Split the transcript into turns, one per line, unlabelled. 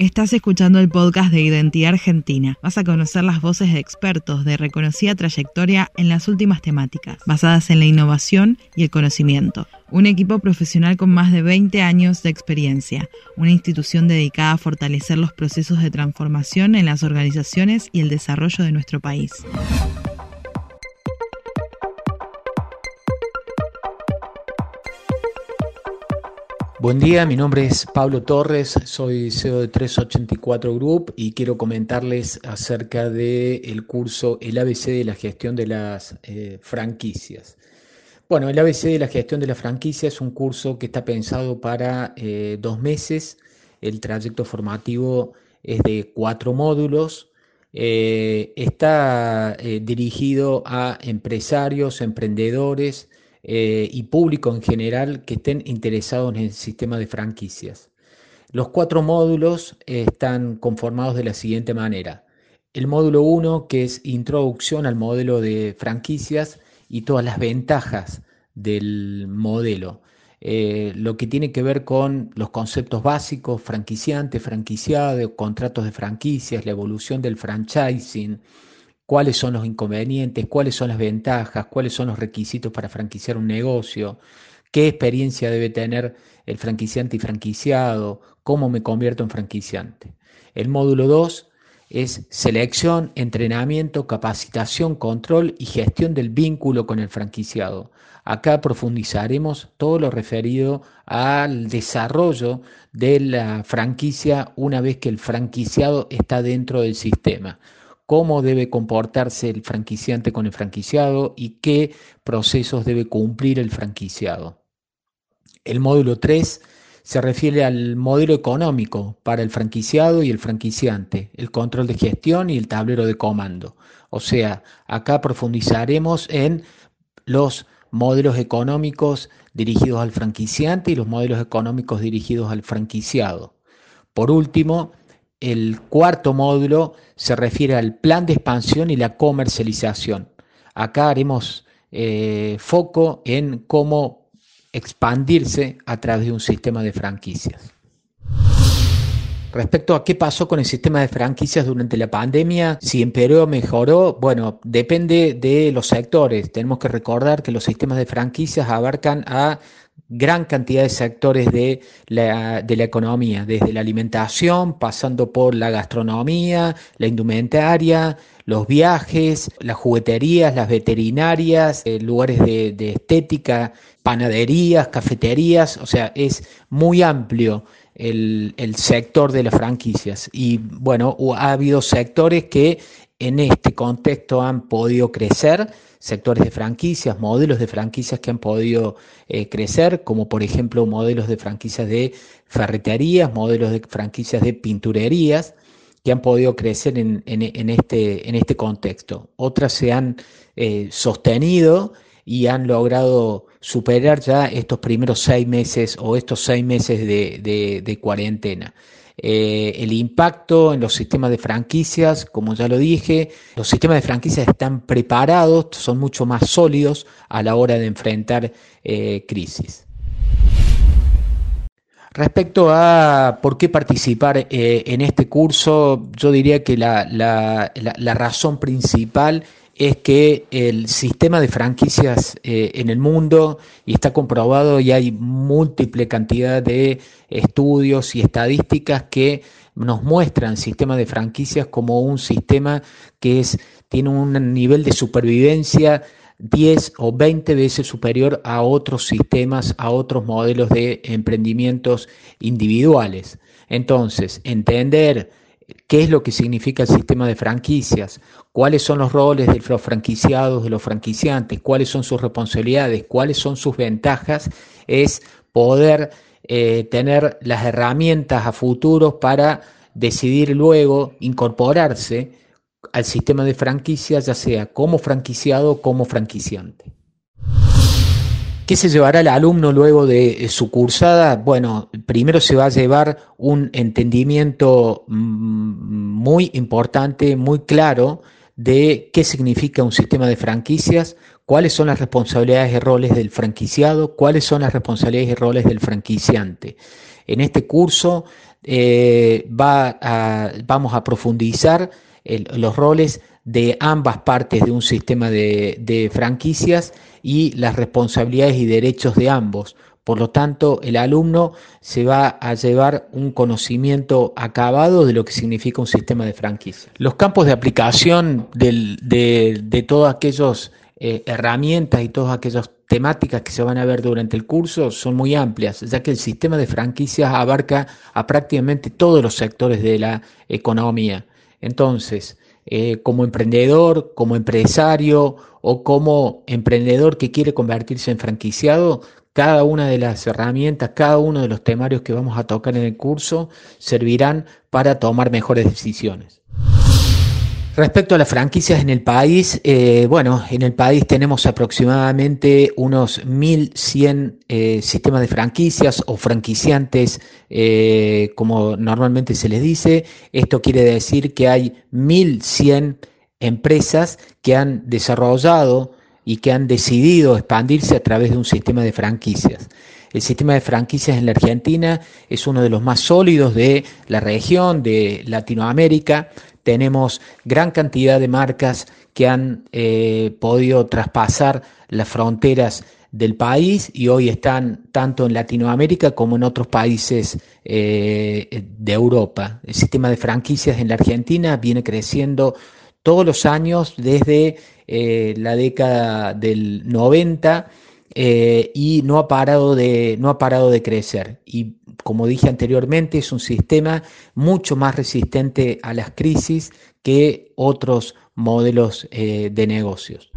Estás escuchando el podcast de Identidad Argentina. Vas a conocer las voces de expertos de reconocida trayectoria en las últimas temáticas, basadas en la innovación y el conocimiento. Un equipo profesional con más de 20 años de experiencia, una institución dedicada a fortalecer los procesos de transformación en las organizaciones y el desarrollo de nuestro país.
Buen día, mi nombre es Pablo Torres, soy CEO de 384 Group y quiero comentarles acerca del curso El ABC de la gestión de las eh, franquicias. Bueno, el ABC de la gestión de la franquicia es un curso que está pensado para eh, dos meses. El trayecto formativo es de cuatro módulos. Eh, está dirigido a empresarios, emprendedores, eh, y público en general que estén interesados en el sistema de franquicias. Los cuatro módulos están conformados de la siguiente manera. El módulo 1, que es introducción al modelo de franquicias y todas las ventajas del modelo. Eh, lo que tiene que ver con los conceptos básicos, franquiciante, franquiciado, contratos de franquicias, la evolución del franchising, cuáles son los inconvenientes, cuáles son las ventajas, cuáles son los requisitos para franquiciar un negocio, qué experiencia debe tener el franquiciante y franquiciado, cómo me convierto en franquiciante. El módulo 2 es selección, entrenamiento, capacitación, control y gestión del vínculo con el franquiciado. Acá profundizaremos todo lo referido al desarrollo de la franquicia una vez que el franquiciado está dentro del sistema cómo debe comportarse el franquiciante con el franquiciado y qué procesos debe cumplir el franquiciado. El módulo 3 se refiere al modelo económico para el franquiciado y el franquiciante, el control de gestión y el tablero de comando. O sea, acá profundizaremos en los modelos económicos dirigidos al franquiciante y los modelos económicos dirigidos al franquiciado. Por último, el cuarto módulo se refiere al plan de expansión y la comercialización. Acá haremos eh, foco en cómo expandirse a través de un sistema de franquicias. Respecto a qué pasó con el sistema de franquicias durante la pandemia, si empeoró o mejoró, bueno, depende de los sectores. Tenemos que recordar que los sistemas de franquicias abarcan a gran cantidad de sectores de la, de la, economía, desde la alimentación, pasando por la gastronomía, la indumentaria, los viajes, las jugueterías, las veterinarias, eh, lugares de, de, estética, panaderías, cafeterías, o sea, es muy amplio el, el sector de las franquicias. Y bueno, ha habido sectores que en este contexto han podido crecer, sectores de franquicias, modelos de franquicias que han podido eh, crecer, como por ejemplo modelos de franquicias de ferreterías, modelos de franquicias de pinturerías, que han podido crecer en, este, en este, contexto. Otras se han eh, sostenido y han logrado superar ya estos primeros seis meses o estos seis meses de cuarentena. Eh, el impacto en los sistemas de franquicias, como ya lo dije, los sistemas de franquicias están preparados, son mucho más sólidos a la hora de enfrentar eh, crisis. Respecto a por qué participar eh, en este curso, yo diría que la razón principal es que el sistema de franquicias eh, en el mundo, y está comprobado y hay múltiple cantidad de estudios y estadísticas que nos muestran sistema de franquicias como un sistema que es, tiene un nivel de supervivencia 10 o 20 veces superior a otros sistemas, a otros modelos de emprendimientos individuales. Entonces, entender qué es lo que significa el sistema de franquicias, cuáles son los roles de los franquiciados, de los franquiciantes, cuáles son sus responsabilidades, cuáles son sus ventajas, es poder eh, tener las herramientas a futuro para decidir luego incorporarse al sistema de franquicias, ya sea como franquiciado o como franquiciante. ¿Qué se llevará el alumno luego de eh, su cursada? Bueno, primero se va a llevar un entendimiento mm, muy importante, muy claro de qué significa un sistema de franquicias, cuáles son las responsabilidades y roles del franquiciado, cuáles son las responsabilidades y roles del franquiciante. En este curso eh, va vamos a profundizar los roles de ambas partes de un sistema de, franquicias y las responsabilidades y derechos de ambos. Por lo tanto, el alumno se va a llevar un conocimiento acabado de lo que significa un sistema de franquicia. Los campos de aplicación de, de todas aquellas eh, herramientas y todas aquellas temáticas que se van a ver durante el curso son muy amplias, ya que el sistema de franquicias abarca a prácticamente todos los sectores de la economía. Entonces, eh, como emprendedor, como empresario o como emprendedor que quiere convertirse en franquiciado, cada una de las herramientas, cada uno de los temarios que vamos a tocar en el curso servirán para tomar mejores decisiones. Respecto a las franquicias en el país, eh, bueno, en el país tenemos aproximadamente unos 1.100 eh, sistemas de franquicias o franquiciantes, eh, como normalmente se les dice. Esto quiere decir que hay 1.100 empresas que han desarrollado y que han decidido expandirse a través de un sistema de franquicias. El sistema de franquicias en la Argentina es uno de los más sólidos de la región, de Latinoamérica tenemos gran cantidad de marcas que han eh, podido traspasar las fronteras del país y hoy están tanto en Latinoamérica como en otros países eh, de Europa. El sistema de franquicias en la Argentina viene creciendo todos los años desde eh, la década del 90 y no ha, parado de, no ha parado de crecer. Y como dije anteriormente, es un sistema mucho más resistente a las crisis que otros modelos eh, de negocios.